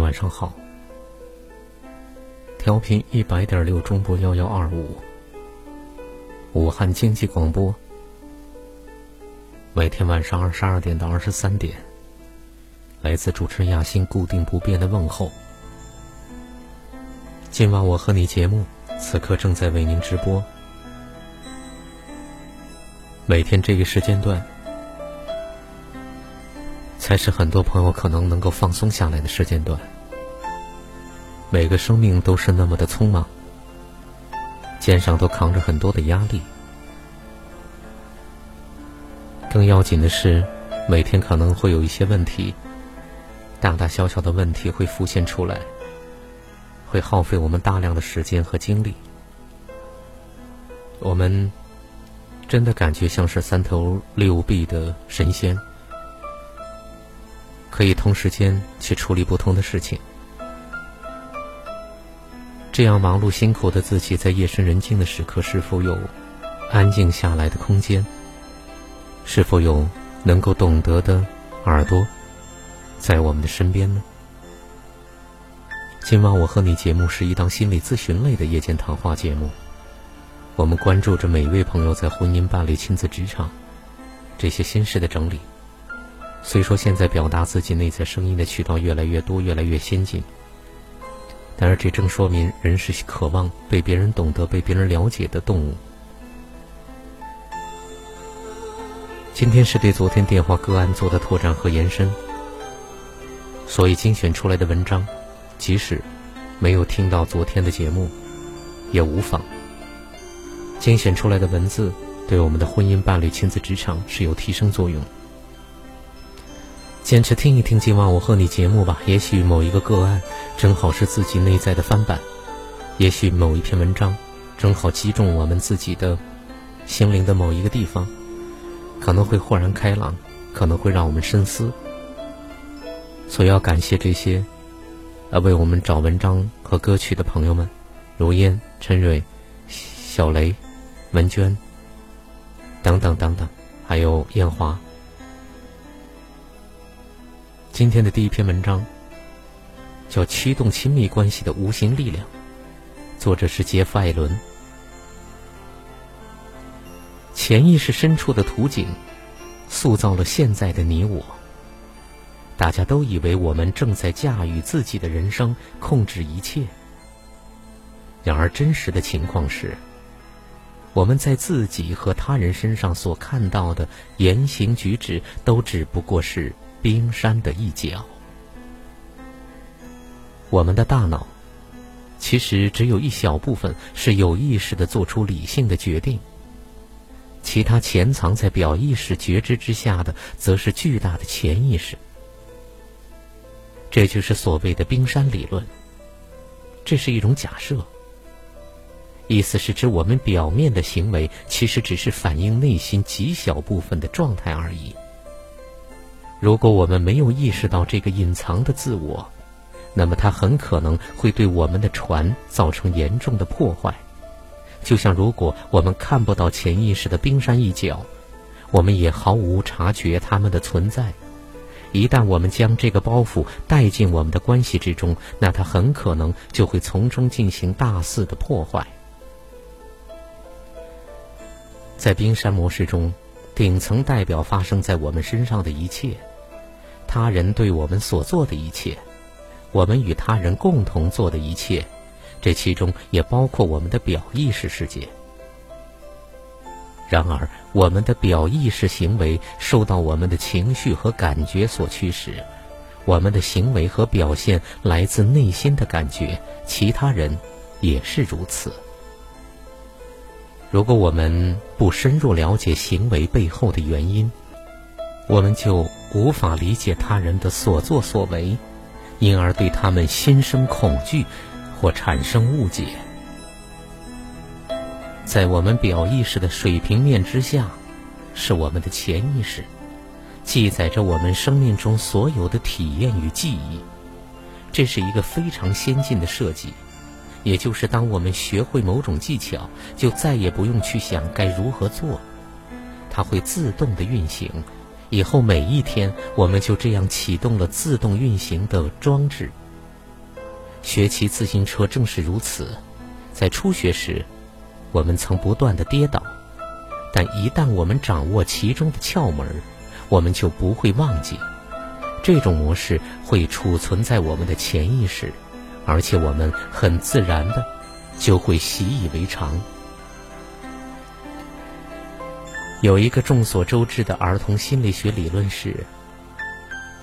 晚上好。调频一百点六中波幺幺二五，武汉经济广播。每天晚上二十二点到二十三点，来自主持人亚欣固定不变的问候。今晚我和你节目，此刻正在为您直播。每天这个时间段，才是很多朋友可能能够放松下来的时间段。每个生命都是那么的匆忙，肩上都扛着很多的压力。更要紧的是，每天可能会有一些问题，大大小小的问题会浮现出来，会耗费我们大量的时间和精力。我们真的感觉像是三头六臂的神仙，可以同时间去处理不同的事情。这样忙碌辛苦的自己，在夜深人静的时刻，是否有安静下来的空间？是否有能够懂得的耳朵在我们的身边呢？今晚我和你节目是一档心理咨询类的夜间谈话节目，我们关注着每一位朋友在婚姻、伴侣、亲子、职场这些心事的整理。虽说现在表达自己内在声音的渠道越来越多，越来越先进。但是，这正说明人是渴望被别人懂得、被别人了解的动物。今天是对昨天电话个案做的拓展和延伸，所以精选出来的文章，即使没有听到昨天的节目，也无妨。精选出来的文字，对我们的婚姻、伴侣、亲子、职场是有提升作用。坚持听一听今晚我和你节目吧，也许某一个个案正好是自己内在的翻版，也许某一篇文章正好击中我们自己的心灵的某一个地方，可能会豁然开朗，可能会让我们深思。所以要感谢这些呃为我们找文章和歌曲的朋友们，如烟、陈蕊、小雷、文娟等等等等，还有艳华。今天的第一篇文章叫《驱动亲密关系的无形力量》，作者是杰夫·艾伦。潜意识深处的图景，塑造了现在的你我。大家都以为我们正在驾驭自己的人生，控制一切。然而，真实的情况是，我们在自己和他人身上所看到的言行举止，都只不过是。冰山的一角，我们的大脑其实只有一小部分是有意识的做出理性的决定，其他潜藏在表意识觉知之下的，则是巨大的潜意识。这就是所谓的冰山理论。这是一种假设，意思是指我们表面的行为其实只是反映内心极小部分的状态而已。如果我们没有意识到这个隐藏的自我，那么它很可能会对我们的船造成严重的破坏。就像如果我们看不到潜意识的冰山一角，我们也毫无察觉它们的存在。一旦我们将这个包袱带进我们的关系之中，那它很可能就会从中进行大肆的破坏。在冰山模式中，顶层代表发生在我们身上的一切。他人对我们所做的一切，我们与他人共同做的一切，这其中也包括我们的表意识世界。然而，我们的表意识行为受到我们的情绪和感觉所驱使，我们的行为和表现来自内心的感觉，其他人也是如此。如果我们不深入了解行为背后的原因，我们就无法理解他人的所作所为，因而对他们心生恐惧或产生误解。在我们表意识的水平面之下，是我们的潜意识。记载着我们生命中所有的体验与记忆，这是一个非常先进的设计。也就是当我们学会某种技巧，就再也不用去想该如何做，它会自动的运行。以后每一天，我们就这样启动了自动运行的装置。学骑自行车正是如此，在初学时，我们曾不断的跌倒，但一旦我们掌握其中的窍门。我们就不会忘记，这种模式会储存在我们的潜意识，而且我们很自然的就会习以为常。有一个众所周知的儿童心理学理论是：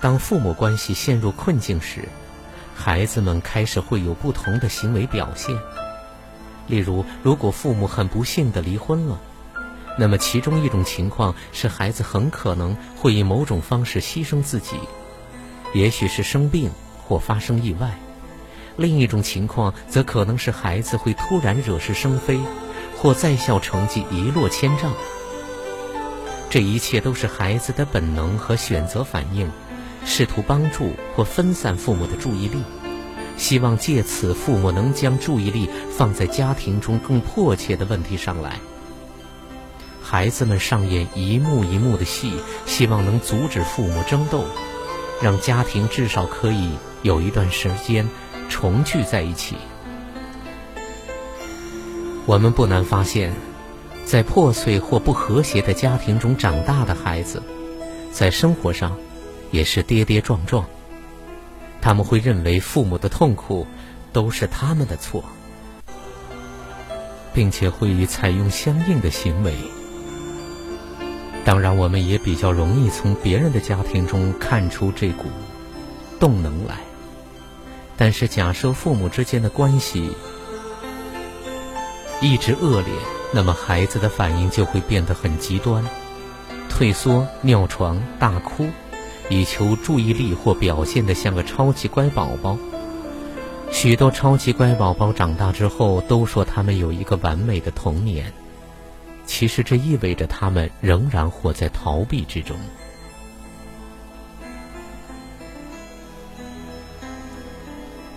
当父母关系陷入困境时，孩子们开始会有不同的行为表现。例如，如果父母很不幸的离婚了。那么，其中一种情况是，孩子很可能会以某种方式牺牲自己，也许是生病或发生意外；另一种情况则可能是孩子会突然惹是生非，或在校成绩一落千丈。这一切都是孩子的本能和选择反应，试图帮助或分散父母的注意力，希望借此父母能将注意力放在家庭中更迫切的问题上来。孩子们上演一幕一幕的戏，希望能阻止父母争斗，让家庭至少可以有一段时间重聚在一起。我们不难发现，在破碎或不和谐的家庭中长大的孩子，在生活上也是跌跌撞撞。他们会认为父母的痛苦都是他们的错，并且会采用相应的行为。当然，我们也比较容易从别人的家庭中看出这股动能来。但是，假设父母之间的关系一直恶劣，那么孩子的反应就会变得很极端：退缩、尿床、大哭，以求注意力或表现得像个超级乖宝宝。许多超级乖宝宝长大之后都说他们有一个完美的童年。其实这意味着他们仍然活在逃避之中，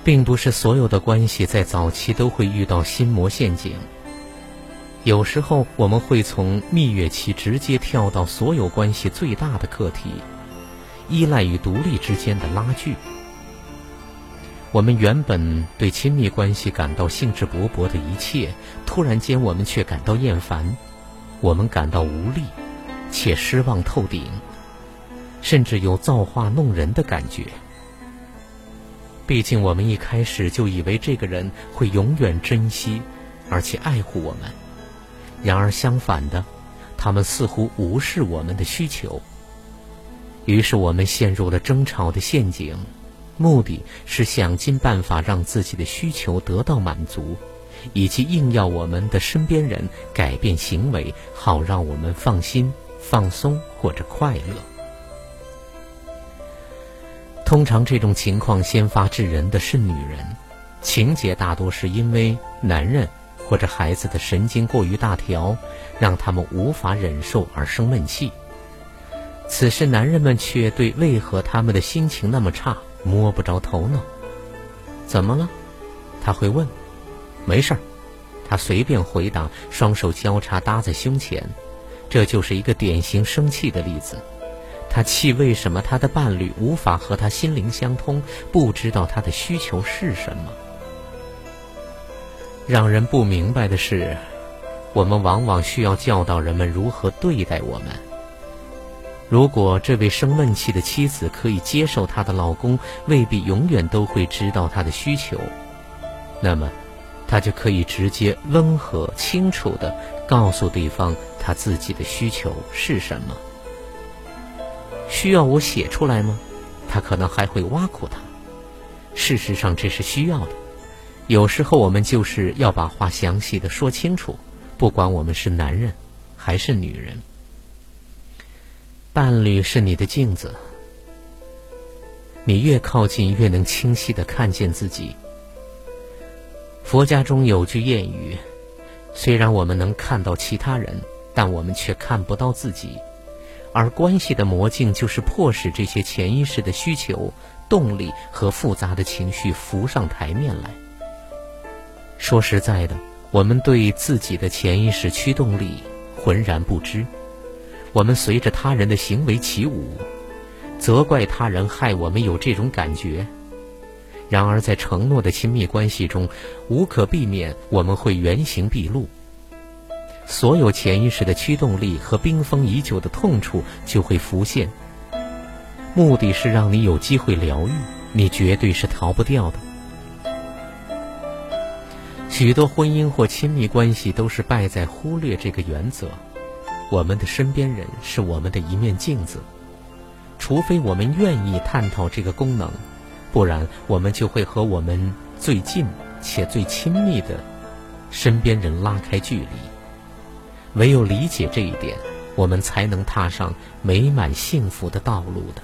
并不是所有的关系在早期都会遇到心魔陷阱。有时候我们会从蜜月期直接跳到所有关系最大的课题——依赖与独立之间的拉锯。我们原本对亲密关系感到兴致勃勃的一切，突然间我们却感到厌烦。我们感到无力，且失望透顶，甚至有造化弄人的感觉。毕竟，我们一开始就以为这个人会永远珍惜，而且爱护我们。然而，相反的，他们似乎无视我们的需求。于是，我们陷入了争吵的陷阱，目的是想尽办法让自己的需求得到满足。以及硬要我们的身边人改变行为，好让我们放心、放松或者快乐。通常这种情况先发制人的是女人，情节大多是因为男人或者孩子的神经过于大条，让他们无法忍受而生闷气。此时男人们却对为何他们的心情那么差摸不着头脑。怎么了？他会问。没事儿，他随便回答，双手交叉搭在胸前，这就是一个典型生气的例子。他气为什么他的伴侣无法和他心灵相通，不知道他的需求是什么。让人不明白的是，我们往往需要教导人们如何对待我们。如果这位生闷气的妻子可以接受她的老公未必永远都会知道她的需求，那么。她就可以直接、温和、清楚地告诉对方她自己的需求是什么。需要我写出来吗？他可能还会挖苦他。事实上，这是需要的。有时候，我们就是要把话详细的说清楚，不管我们是男人还是女人。伴侣是你的镜子，你越靠近，越能清晰的看见自己。佛家中有句谚语：“虽然我们能看到其他人，但我们却看不到自己。”而关系的魔镜就是迫使这些潜意识的需求、动力和复杂的情绪浮上台面来。说实在的，我们对自己的潜意识驱动力浑然不知，我们随着他人的行为起舞，责怪他人害我们有这种感觉。然而，在承诺的亲密关系中，无可避免，我们会原形毕露。所有潜意识的驱动力和冰封已久的痛处就会浮现。目的是让你有机会疗愈，你绝对是逃不掉的。许多婚姻或亲密关系都是败在忽略这个原则。我们的身边人是我们的一面镜子，除非我们愿意探讨这个功能。不然，我们就会和我们最近且最亲密的身边人拉开距离。唯有理解这一点，我们才能踏上美满幸福的道路的。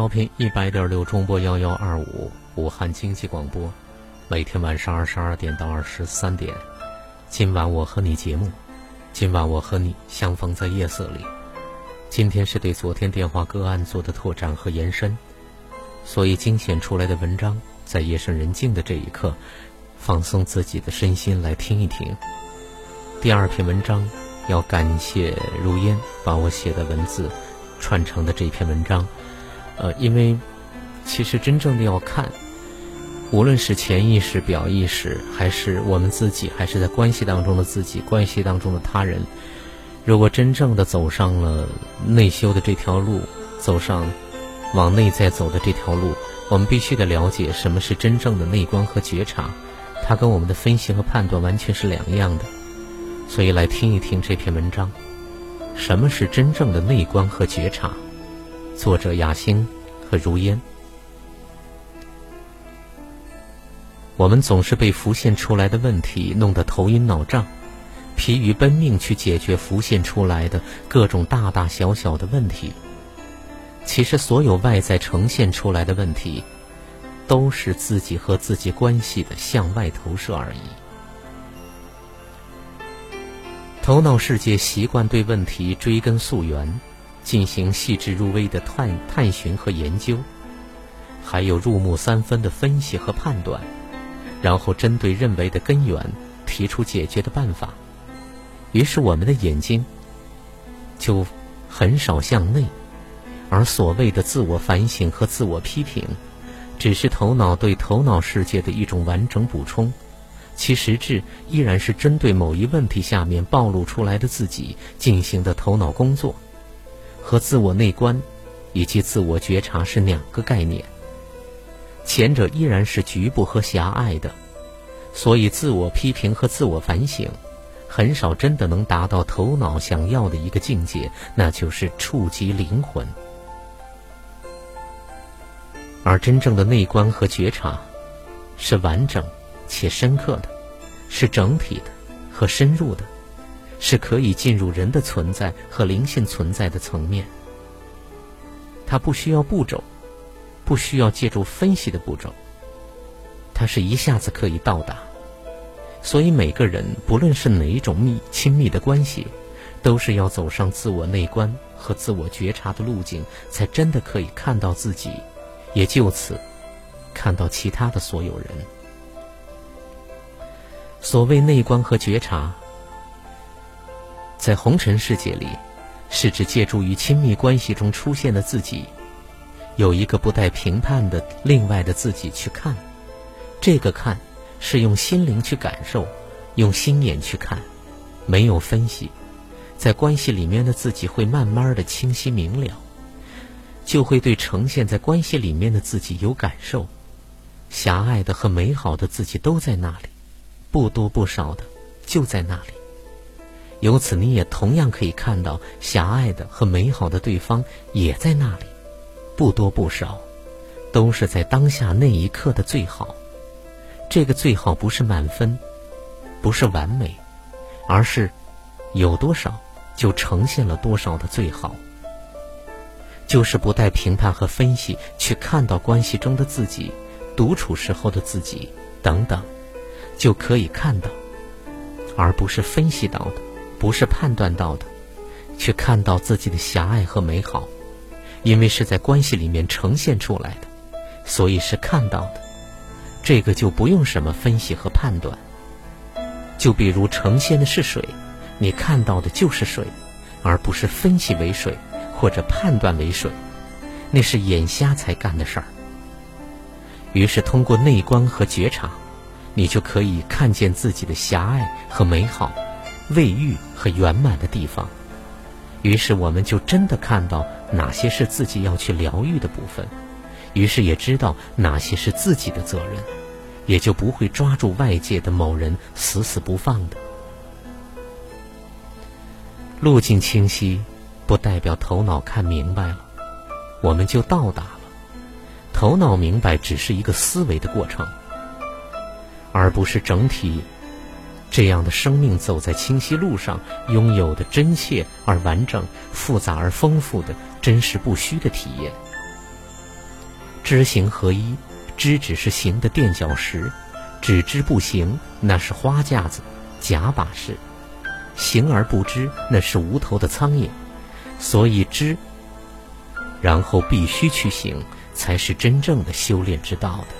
调频一百点六中波幺幺二五，武汉经济广播，每天晚上二十二点到二十三点。今晚我和你节目，今晚我和你相逢在夜色里。今天是对昨天电话个案做的拓展和延伸，所以精选出来的文章，在夜深人静的这一刻，放松自己的身心来听一听。第二篇文章，要感谢如烟把我写的文字串成的这篇文章。呃，因为其实真正的要看，无论是潜意识、表意识，还是我们自己，还是在关系当中的自己，关系当中的他人，如果真正的走上了内修的这条路，走上往内在走的这条路，我们必须得了解什么是真正的内观和觉察，它跟我们的分析和判断完全是两样的。所以来听一听这篇文章，什么是真正的内观和觉察？作者雅欣和如烟，我们总是被浮现出来的问题弄得头晕脑胀，疲于奔命去解决浮现出来的各种大大小小的问题。其实，所有外在呈现出来的问题，都是自己和自己关系的向外投射而已。头脑世界习惯对问题追根溯源。进行细致入微的探探寻和研究，还有入木三分的分析和判断，然后针对认为的根源提出解决的办法。于是我们的眼睛就很少向内，而所谓的自我反省和自我批评，只是头脑对头脑世界的一种完整补充，其实质依然是针对某一问题下面暴露出来的自己进行的头脑工作。和自我内观以及自我觉察是两个概念，前者依然是局部和狭隘的，所以自我批评和自我反省很少真的能达到头脑想要的一个境界，那就是触及灵魂。而真正的内观和觉察是完整且深刻的，是整体的和深入的。是可以进入人的存在和灵性存在的层面，它不需要步骤，不需要借助分析的步骤，它是一下子可以到达。所以每个人不论是哪一种密亲密的关系，都是要走上自我内观和自我觉察的路径，才真的可以看到自己，也就此看到其他的所有人。所谓内观和觉察。在红尘世界里，是指借助于亲密关系中出现的自己，有一个不带评判的另外的自己去看。这个看是用心灵去感受，用心眼去看，没有分析。在关系里面的自己会慢慢的清晰明了，就会对呈现在关系里面的自己有感受。狭隘的和美好的自己都在那里，不多不少的就在那里。由此，你也同样可以看到狭隘的和美好的对方也在那里，不多不少，都是在当下那一刻的最好。这个最好不是满分，不是完美，而是有多少就呈现了多少的最好。就是不带评判和分析去看到关系中的自己、独处时候的自己等等，就可以看到，而不是分析到的。不是判断到的，去看到自己的狭隘和美好，因为是在关系里面呈现出来的，所以是看到的。这个就不用什么分析和判断。就比如呈现的是水，你看到的就是水，而不是分析为水或者判断为水，那是眼瞎才干的事儿。于是通过内观和觉察，你就可以看见自己的狭隘和美好。未愈和圆满的地方，于是我们就真的看到哪些是自己要去疗愈的部分，于是也知道哪些是自己的责任，也就不会抓住外界的某人死死不放的。路径清晰，不代表头脑看明白了，我们就到达了。头脑明白只是一个思维的过程，而不是整体。这样的生命走在清晰路上，拥有的真切而完整、复杂而丰富的真实不虚的体验。知行合一，知只是行的垫脚石，只知不行那是花架子、假把式；行而不知那是无头的苍蝇。所以知，然后必须去行，才是真正的修炼之道的。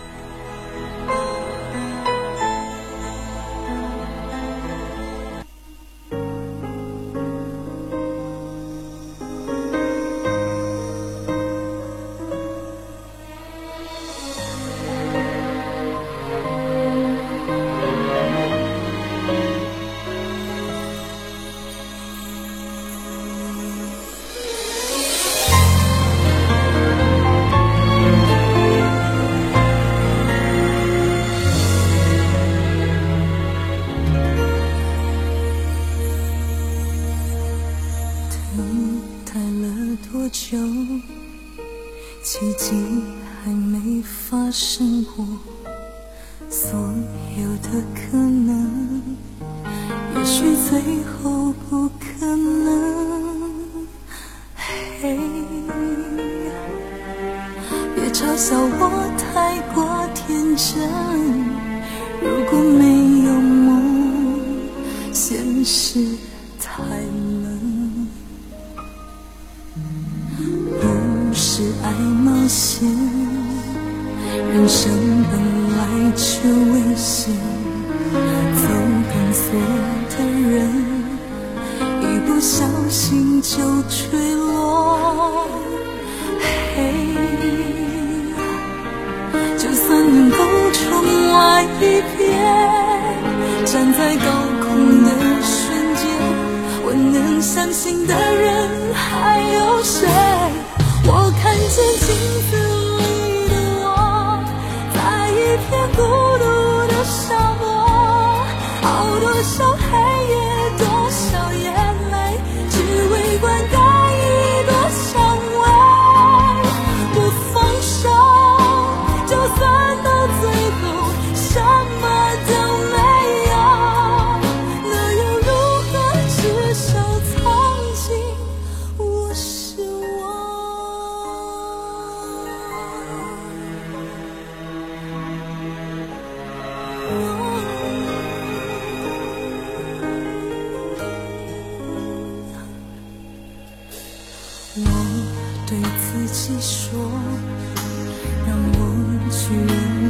所有的可能，也许最后不可能。嘿，别嘲笑我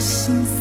心。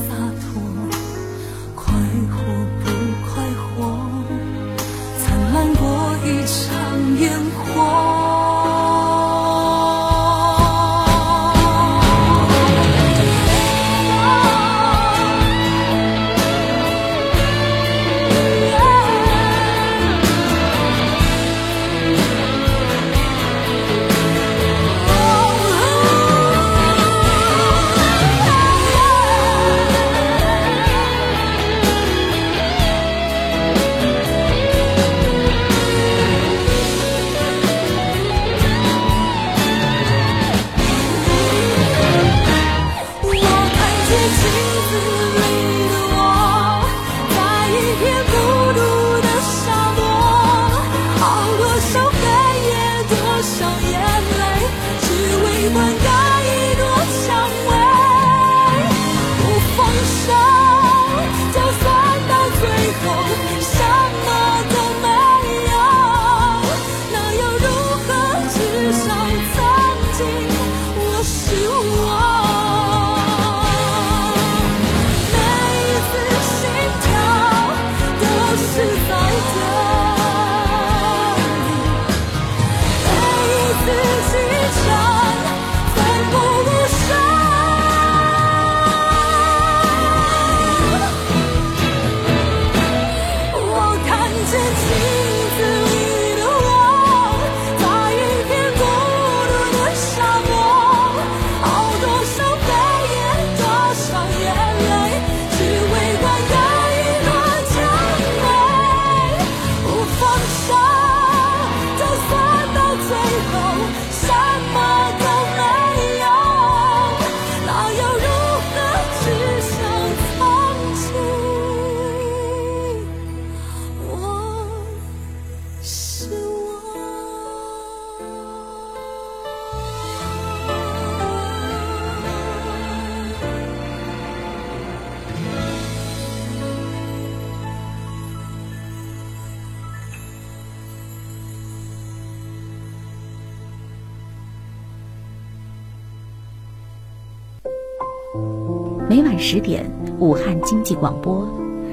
武汉经济广播，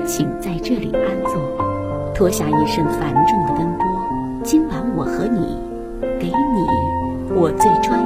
请在这里安坐，脱下一身繁重的奔波。今晚我和你，给你我最专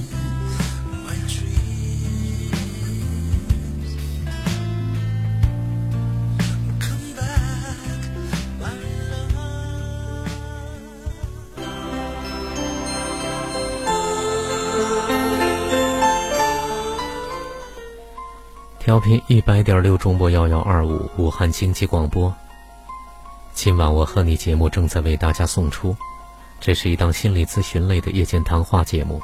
调频一百点六中波幺幺二五武汉经济广播。今晚我和你节目正在为大家送出，这是一档心理咨询类的夜间谈话节目，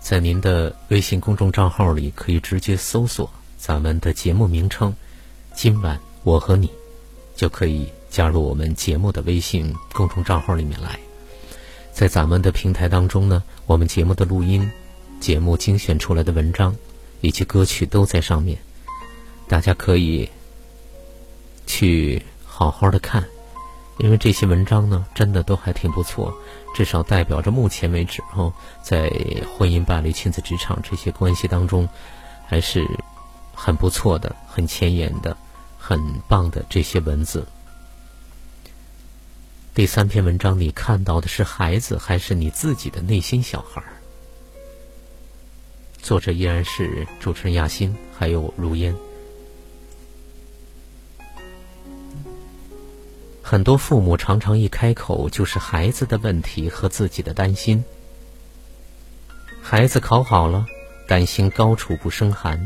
在您的微信公众账号里可以直接搜索咱们的节目名称“今晚我和你”，就可以加入我们节目的微信公众账号里面来。在咱们的平台当中呢，我们节目的录音、节目精选出来的文章以及歌曲都在上面。大家可以去好好的看，因为这些文章呢，真的都还挺不错，至少代表着目前为止哦，在婚姻、伴侣、亲子、职场这些关系当中，还是很不错的、很前沿的、很棒的这些文字。第三篇文章，你看到的是孩子，还是你自己的内心小孩？作者依然是主持人亚欣，还有如烟。很多父母常常一开口就是孩子的问题和自己的担心。孩子考好了，担心高处不胜寒；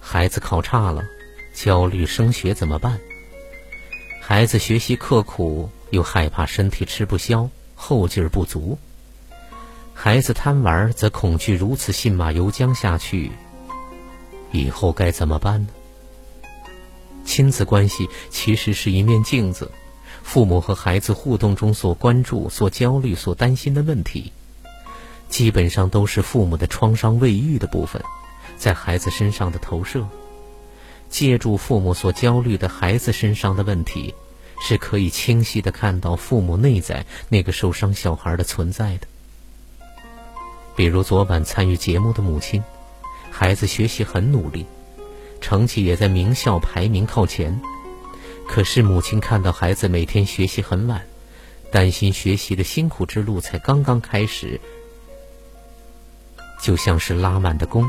孩子考差了，焦虑升学怎么办？孩子学习刻苦，又害怕身体吃不消，后劲儿不足；孩子贪玩，则恐惧如此信马由缰下去，以后该怎么办呢？亲子关系其实是一面镜子，父母和孩子互动中所关注、所焦虑、所担心的问题，基本上都是父母的创伤未愈的部分，在孩子身上的投射。借助父母所焦虑的孩子身上的问题，是可以清晰的看到父母内在那个受伤小孩的存在的。比如昨晚参与节目的母亲，孩子学习很努力。成绩也在名校排名靠前，可是母亲看到孩子每天学习很晚，担心学习的辛苦之路才刚刚开始，就像是拉满的弓。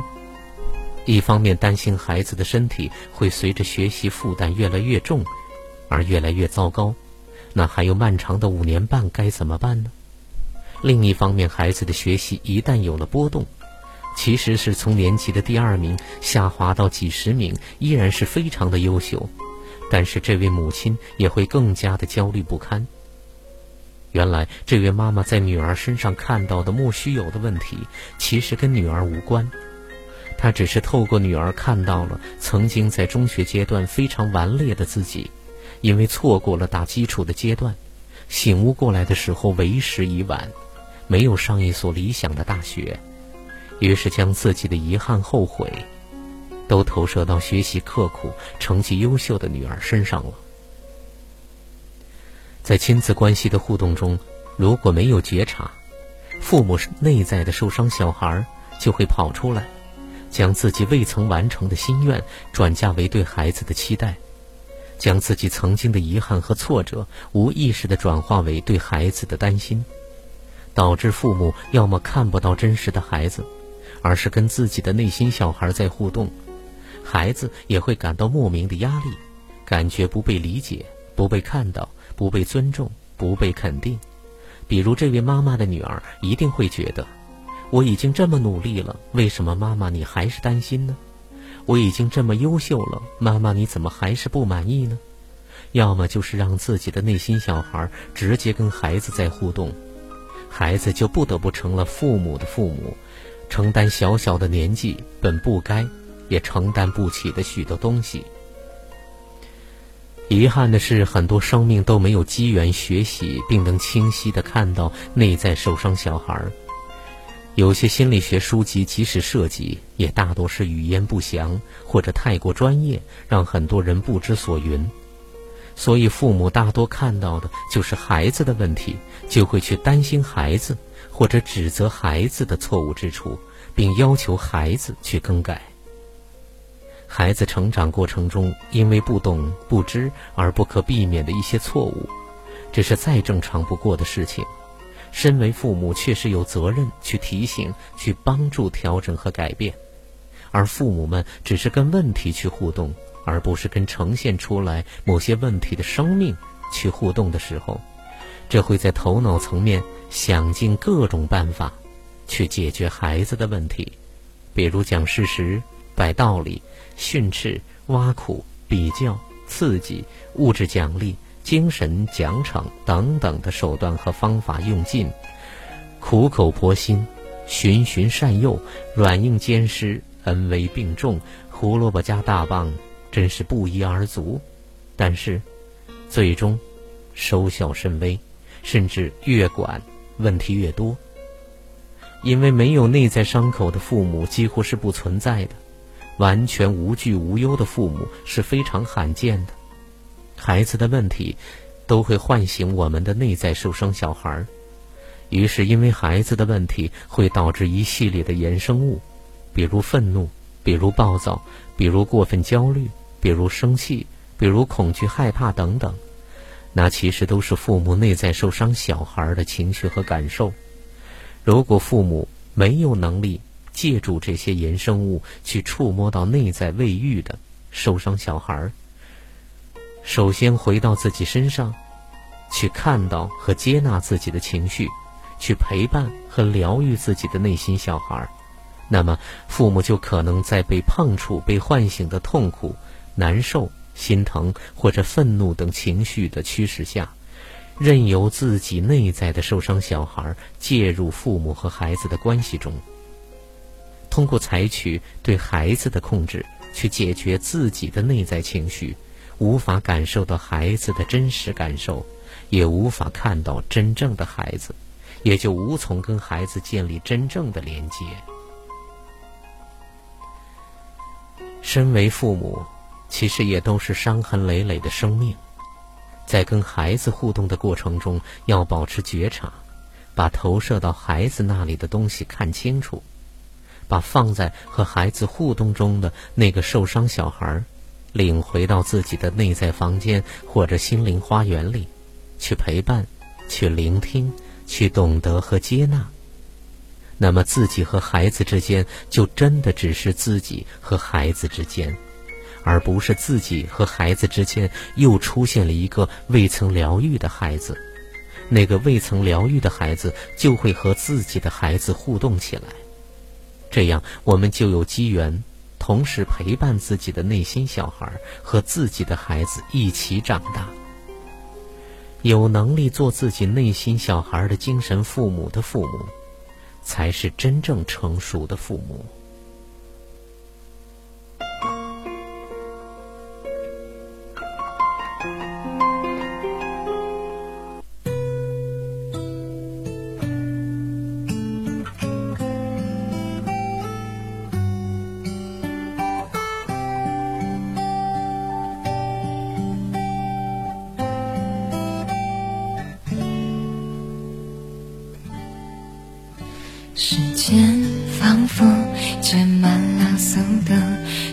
一方面担心孩子的身体会随着学习负担越来越重而越来越糟糕，那还有漫长的五年半该怎么办呢？另一方面，孩子的学习一旦有了波动。其实是从年级的第二名下滑到几十名，依然是非常的优秀，但是这位母亲也会更加的焦虑不堪。原来，这位妈妈在女儿身上看到的莫须有的问题，其实跟女儿无关，她只是透过女儿看到了曾经在中学阶段非常顽劣的自己，因为错过了打基础的阶段，醒悟过来的时候为时已晚，没有上一所理想的大学。于是将自己的遗憾、后悔，都投射到学习刻苦、成绩优秀的女儿身上了。在亲子关系的互动中，如果没有觉察，父母内在的受伤小孩就会跑出来，将自己未曾完成的心愿转嫁为对孩子的期待，将自己曾经的遗憾和挫折无意识的转化为对孩子的担心，导致父母要么看不到真实的孩子。而是跟自己的内心小孩在互动，孩子也会感到莫名的压力，感觉不被理解、不被看到、不被尊重、不被肯定，比如这位妈妈的女儿一定会觉得，我已经这么努力了，为什么妈妈你还是担心呢？我已经这么优秀了，妈妈你怎么还是不满意呢？要么就是让自己的内心小孩直接跟孩子在互动，孩子就不得不成了父母的父母，承担小小的年纪本不该也承担不起的许多东西。遗憾的是，很多生命都没有机缘学习，并能清晰地看到内在受伤小孩。有些心理学书籍即使涉及，也大多是语言不详或者太过专业，让很多人不知所云。所以，父母大多看到的就是孩子的问题，就会去担心孩子，或者指责孩子的错误之处，并要求孩子去更改。孩子成长过程中，因为不懂不知而不可避免的一些错误，这是再正常不过的事情。身为父母，确实有责任去提醒、去帮助调整和改变。而父母们只是跟问题去互动，而不是跟呈现出来某些问题的生命去互动的时候，这会在头脑层面想尽各种办法去解决孩子的问题，比如讲事实、摆道理。训斥、挖苦、比较、刺激、物质奖励、精神奖惩等等的手段和方法用尽，苦口婆心、循循善诱、软硬兼施、恩威并重，胡萝卜加大棒，真是不一而足。但是，最终收效甚微，甚至越管问题越多。因为没有内在伤口的父母几乎是不存在的。完全无惧无忧的父母是非常罕见的，孩子的问题都会唤醒我们的内在受伤小孩儿，于是因为孩子的问题会导致一系列的衍生物，比如愤怒，比如暴躁，比如过分焦虑，比如生气，比如恐惧害怕等等，那其实都是父母内在受伤小孩的情绪和感受。如果父母没有能力，借助这些衍生物去触摸到内在未愈的受伤小孩，首先回到自己身上，去看到和接纳自己的情绪，去陪伴和疗愈自己的内心小孩，那么父母就可能在被碰触、被唤醒的痛苦、难受、心疼或者愤怒等情绪的驱使下，任由自己内在的受伤小孩介入父母和孩子的关系中。通过采取对孩子的控制，去解决自己的内在情绪，无法感受到孩子的真实感受，也无法看到真正的孩子，也就无从跟孩子建立真正的连接。身为父母，其实也都是伤痕累累的生命，在跟孩子互动的过程中，要保持觉察，把投射到孩子那里的东西看清楚。把放在和孩子互动中的那个受伤小孩领回到自己的内在房间或者心灵花园里，去陪伴，去聆听，去懂得和接纳。那么，自己和孩子之间就真的只是自己和孩子之间，而不是自己和孩子之间又出现了一个未曾疗愈的孩子。那个未曾疗愈的孩子就会和自己的孩子互动起来。这样，我们就有机缘，同时陪伴自己的内心小孩和自己的孩子一起长大。有能力做自己内心小孩的精神父母的父母，才是真正成熟的父母。时间仿佛填满了速度，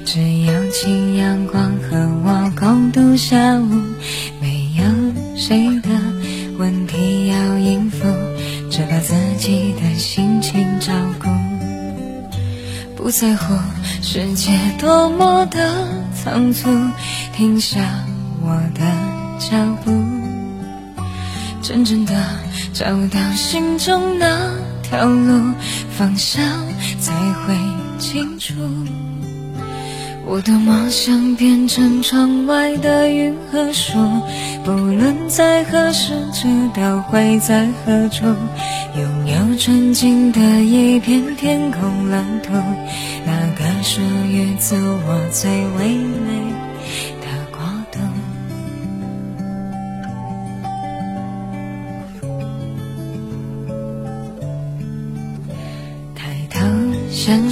只有请阳光和我共度下午。没有谁的问题要应付，只把自己的心情照顾。不在乎世界多么的仓促，停下我的脚步。真正的找到心中那条路，方向才会清楚。我多么想变成窗外的云和树，不论在何时，知道会在何处，拥有纯净的一片天空蓝图，那个属于自我最唯美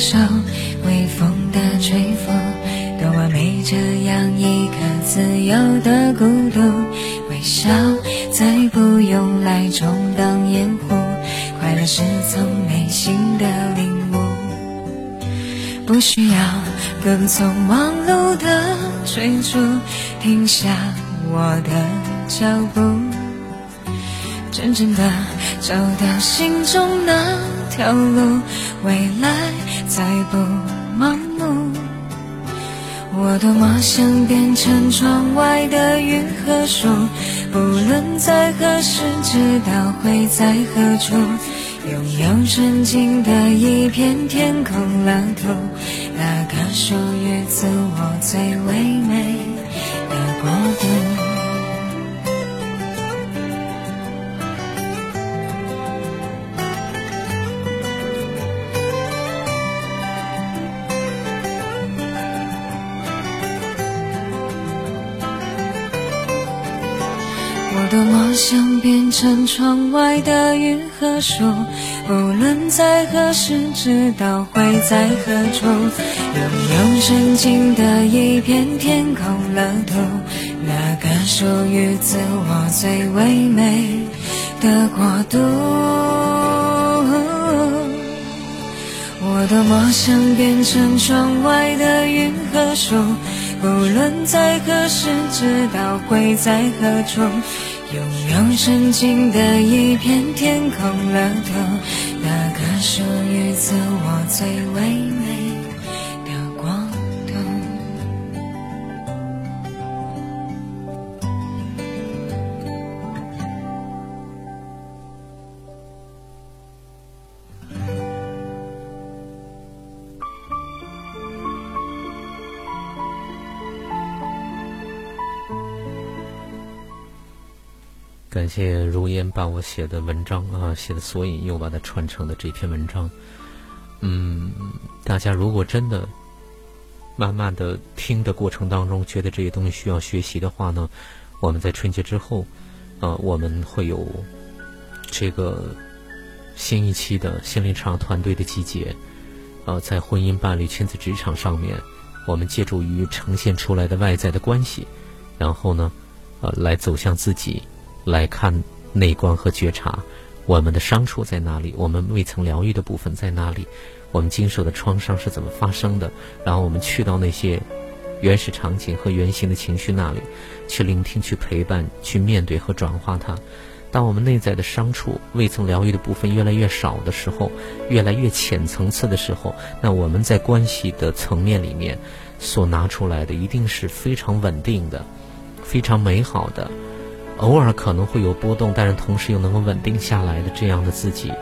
享受微风的吹拂。多完美，这样一个自由的孤独，微笑再不用来充当掩护，快乐是从内心的领悟，不需要跟从忙碌的追逐，停下我的脚步，真正的找到心中那条路，未来再不盲目。我多么想变成窗外的云和树，不论在何时，知道会在何处，拥有纯净的一片天空蓝图，那个属于自我最唯美的国度。想变成窗外的云和树，无论在何时，知道会在何处，拥有纯净的一片天空乐土，那个属于自我最唯美的国度。我多么想变成窗外的云和树，无论在何时，知道会在何处。拥有纯净的一片天空乐透，那个属于自我最唯美。谢如烟把我写的文章啊，写的索引又把它传承的这篇文章。嗯，大家如果真的慢慢的听的过程当中，觉得这些东西需要学习的话呢，我们在春节之后，啊，我们会有这个新一期的心灵场团队的集结。呃，在婚姻、伴侣、亲子、职场上面，我们借助于呈现出来的外在的关系，然后呢，呃，来走向自己。来看内观和觉察，我们的伤处在哪里？我们未曾疗愈的部分在哪里？我们经受的创伤是怎么发生的？然后我们去到那些原始场景和原型的情绪那里，去聆听、去陪伴、去面对和转化它。当我们内在的伤处未曾疗愈的部分越来越少的时候，越来越浅层次的时候，那我们在关系的层面里面所拿出来的一定是非常稳定的、非常美好的。偶尔可能会有波动，但是同时又能够稳定下来的这样的自己，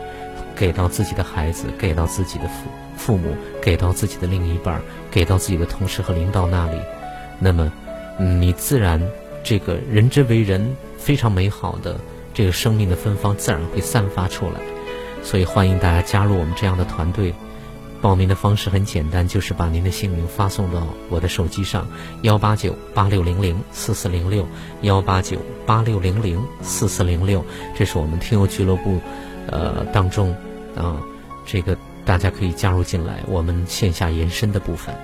给到自己的孩子，给到自己的父父母，给到自己的另一半，给到自己的同事和领导那里，那么，你自然这个人之为人非常美好的这个生命的芬芳自然会散发出来，所以欢迎大家加入我们这样的团队。报名的方式很简单，就是把您的姓名发送到我的手机上，幺八九八六零零四四零六，幺八九八六零零四四零六，这是我们听友俱乐部，呃当中，啊，这个大家可以加入进来，我们线下延伸的部分，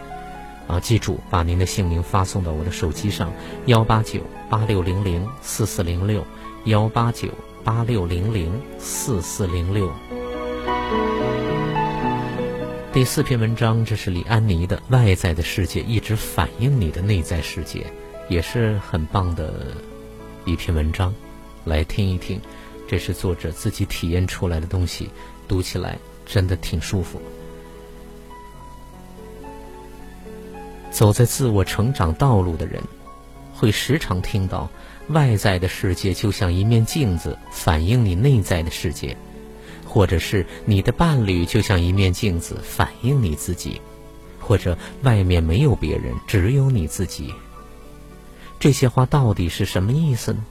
啊，记住把您的姓名发送到我的手机上，幺八九八六零零四四零六，幺八九八六零零四四零六。第四篇文章，这是李安妮的《外在的世界一直反映你的内在世界》，也是很棒的一篇文章，来听一听。这是作者自己体验出来的东西，读起来真的挺舒服。走在自我成长道路的人，会时常听到外在的世界就像一面镜子，反映你内在的世界；或者是你的伴侣就像一面镜子，反映你自己；或者外面没有别人，只有你自己。这些话到底是什么意思呢？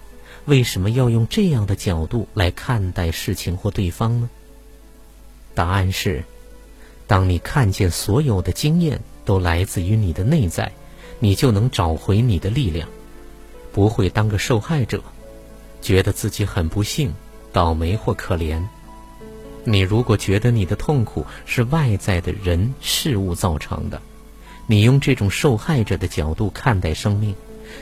为什么要用这样的角度来看待事情或对方呢？答案是：当你看见所有的经验都来自于你的内在，你就能找回你的力量，不会当个受害者，觉得自己很不幸、倒霉或可怜。你如果觉得你的痛苦是外在的人事物造成的，你用这种受害者的角度看待生命，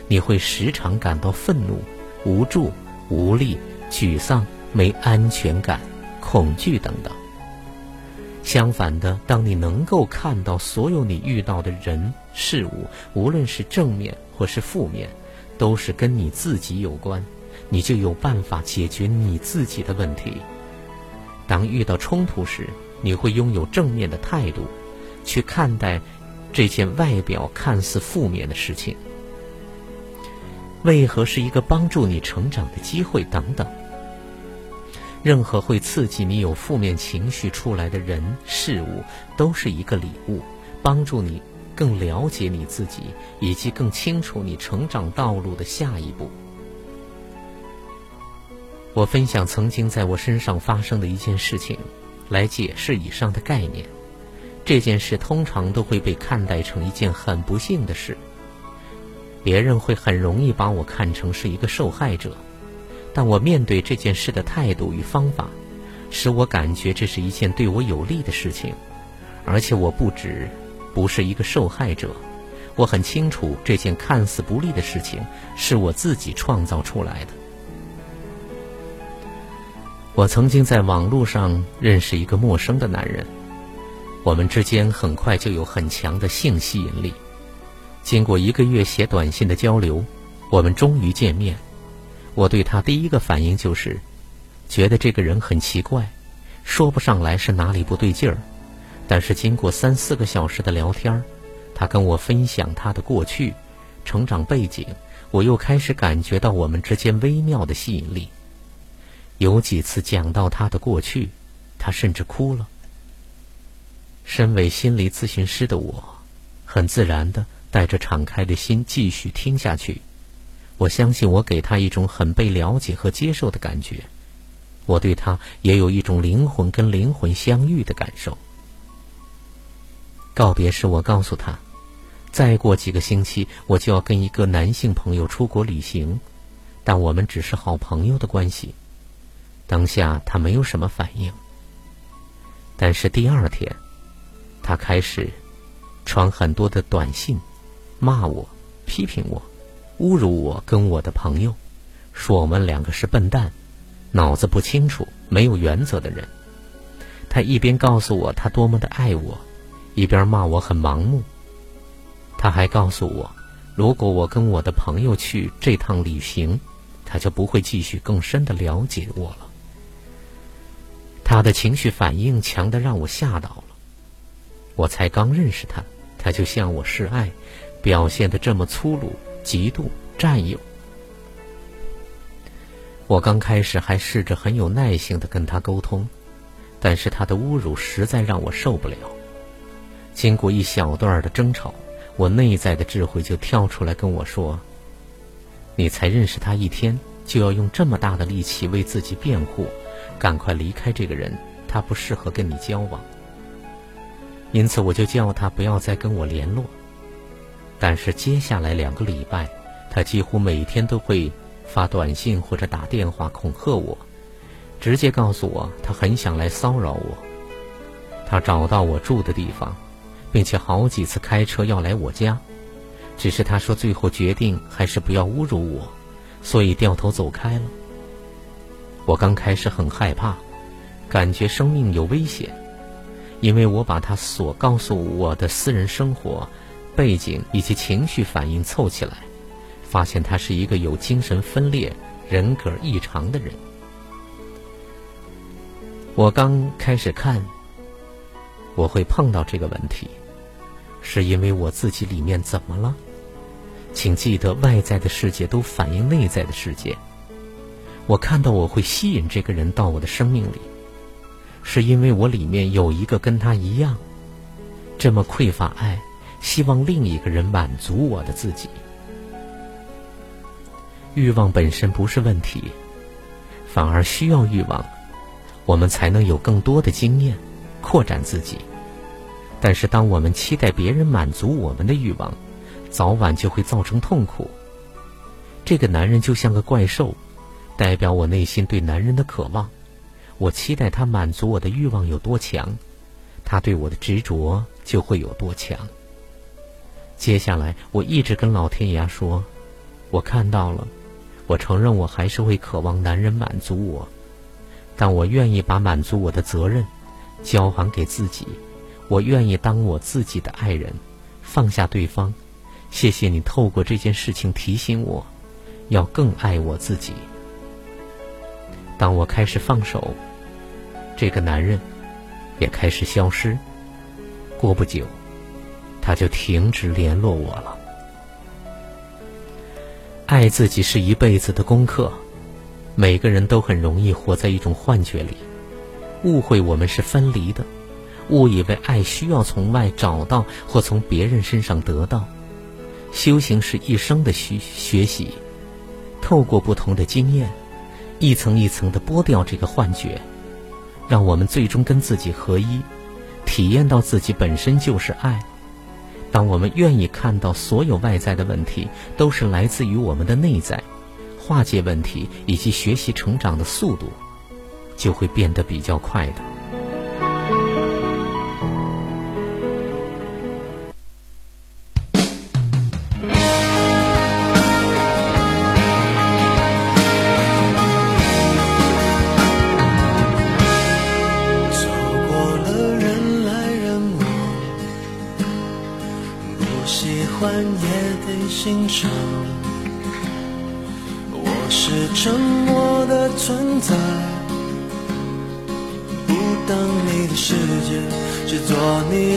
你会时常感到愤怒。无助、无力、沮丧、没安全感、恐惧等等。相反的，当你能够看到所有你遇到的人事物，无论是正面或是负面，都是跟你自己有关，你就有办法解决你自己的问题。当遇到冲突时，你会拥有正面的态度，去看待这件外表看似负面的事情。为何是一个帮助你成长的机会？等等，任何会刺激你有负面情绪出来的人事物，都是一个礼物，帮助你更了解你自己，以及更清楚你成长道路的下一步。我分享曾经在我身上发生的一件事情，来解释以上的概念。这件事通常都会被看待成一件很不幸的事。别人会很容易把我看成是一个受害者，但我面对这件事的态度与方法，使我感觉这是一件对我有利的事情，而且我不止不是一个受害者，我很清楚这件看似不利的事情是我自己创造出来的。我曾经在网络上认识一个陌生的男人，我们之间很快就有很强的性吸引力。经过一个月写短信的交流，我们终于见面。我对他第一个反应就是，觉得这个人很奇怪，说不上来是哪里不对劲儿。但是经过三四个小时的聊天，他跟我分享他的过去、成长背景，我又开始感觉到我们之间微妙的吸引力。有几次讲到他的过去，他甚至哭了。身为心理咨询师的我，很自然的。带着敞开的心继续听下去，我相信我给他一种很被了解和接受的感觉，我对他也有一种灵魂跟灵魂相遇的感受。告别时，我告诉他，再过几个星期我就要跟一个男性朋友出国旅行，但我们只是好朋友的关系。当下他没有什么反应，但是第二天，他开始传很多的短信。骂我，批评我，侮辱我跟我的朋友，说我们两个是笨蛋，脑子不清楚、没有原则的人。他一边告诉我他多么的爱我，一边骂我很盲目。他还告诉我，如果我跟我的朋友去这趟旅行，他就不会继续更深的了解我了。他的情绪反应强的让我吓到了。我才刚认识他，他就向我示爱。表现的这么粗鲁、嫉妒、占有，我刚开始还试着很有耐性的跟他沟通，但是他的侮辱实在让我受不了。经过一小段的争吵，我内在的智慧就跳出来跟我说：“你才认识他一天，就要用这么大的力气为自己辩护，赶快离开这个人，他不适合跟你交往。”因此，我就叫他不要再跟我联络。但是接下来两个礼拜，他几乎每天都会发短信或者打电话恐吓我，直接告诉我他很想来骚扰我。他找到我住的地方，并且好几次开车要来我家，只是他说最后决定还是不要侮辱我，所以掉头走开了。我刚开始很害怕，感觉生命有危险，因为我把他所告诉我的私人生活。背景以及情绪反应凑起来，发现他是一个有精神分裂、人格异常的人。我刚开始看，我会碰到这个问题，是因为我自己里面怎么了？请记得，外在的世界都反映内在的世界。我看到我会吸引这个人到我的生命里，是因为我里面有一个跟他一样，这么匮乏爱，希望另一个人满足我的自己。欲望本身不是问题，反而需要欲望，我们才能有更多的经验，扩展自己。但是，当我们期待别人满足我们的欲望，早晚就会造成痛苦。这个男人就像个怪兽，代表我内心对男人的渴望。我期待他满足我的欲望有多强，他对我的执着就会有多强。接下来，我一直跟老天爷说：“我看到了。”我承认，我还是会渴望男人满足我，但我愿意把满足我的责任交还给自己。我愿意当我自己的爱人，放下对方。谢谢你透过这件事情提醒我，要更爱我自己。当我开始放手，这个男人也开始消失。过不久，他就停止联络我了。爱自己是一辈子的功课，每个人都很容易活在一种幻觉里，误会我们是分离的，误以为爱需要从外找到或从别人身上得到。修行是一生的学学习，透过不同的经验，一层一层的剥掉这个幻觉，让我们最终跟自己合一，体验到自己本身就是爱。当我们愿意看到所有外在的问题都是来自于我们的内在，化解问题以及学习成长的速度就会变得比较快的。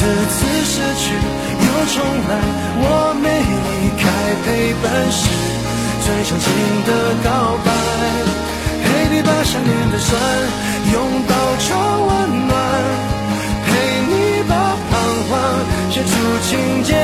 这次次失去又重来，我没离开，陪伴是最长情的告白。陪你把想念的酸拥抱成温暖，陪你把彷徨写出情节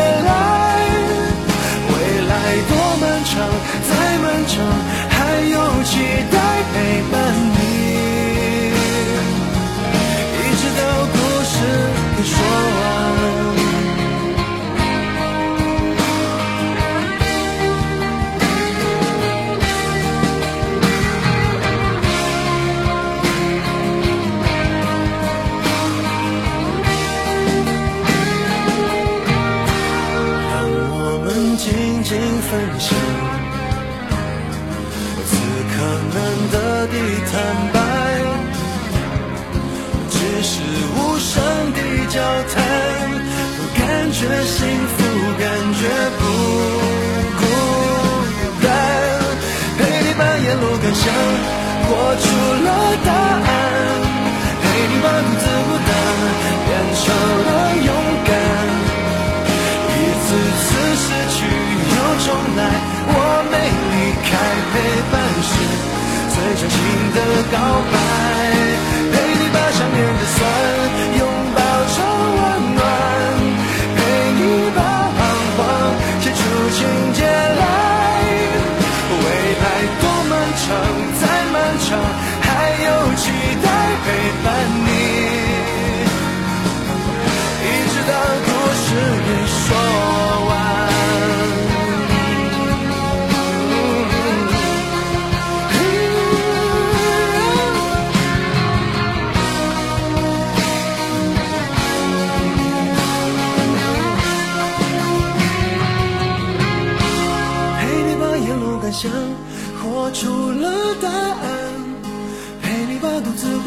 最长情的告白。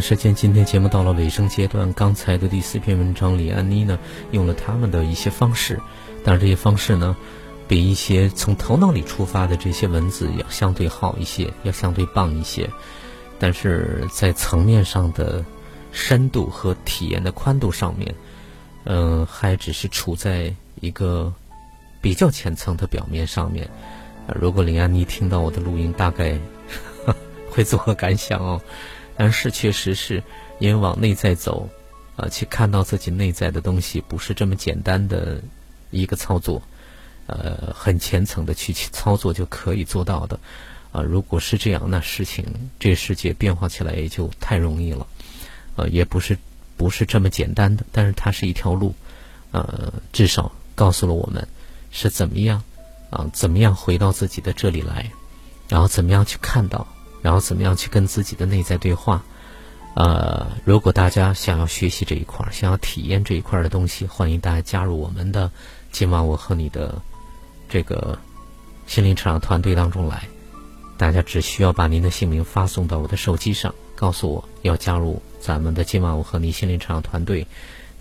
时间，今天节目到了尾声阶段。刚才的第四篇文章，李安妮呢用了他们的一些方式，但是这些方式呢。比一些从头脑里出发的这些文字要相对好一些，要相对棒一些，但是在层面上的深度和体验的宽度上面，嗯，还只是处在一个比较浅层的表面上面。如果林安妮听到我的录音，大概 会作何感想哦？但是确实是因为往内在走，啊，去看到自己内在的东西，不是这么简单的一个操作。呃，很虔诚的去操作就可以做到的，啊，如果是这样，那事情这世界变化起来也就太容易了，呃，也不是不是这么简单的，但是它是一条路，呃，至少告诉了我们是怎么样啊，怎么样回到自己的这里来，然后怎么样去看到，然后怎么样去跟自己的内在对话，呃，如果大家想要学习这一块儿，想要体验这一块儿的东西，欢迎大家加入我们的今晚我和你的。这个心灵成长团队当中来，大家只需要把您的姓名发送到我的手机上，告诉我要加入咱们的今晚我和你心灵成长团队，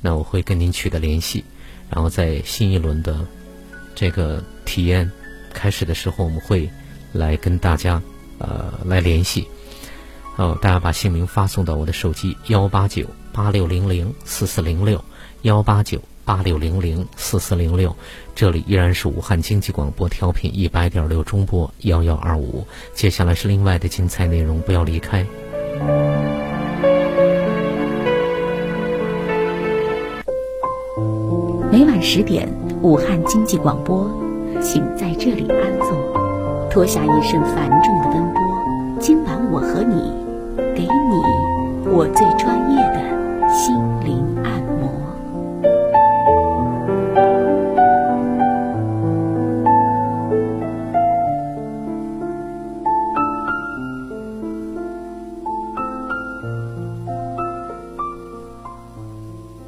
那我会跟您取得联系，然后在新一轮的这个体验开始的时候，我们会来跟大家呃来联系，哦，大家把姓名发送到我的手机幺八九八六零零四四零六幺八九。八六零零四四零六，这里依然是武汉经济广播调频一百点六中波幺幺二五。接下来是另外的精彩内容，不要离开。每晚十点，武汉经济广播，请在这里安坐，脱下一身繁重的奔波。今晚我和你，给你我最专业。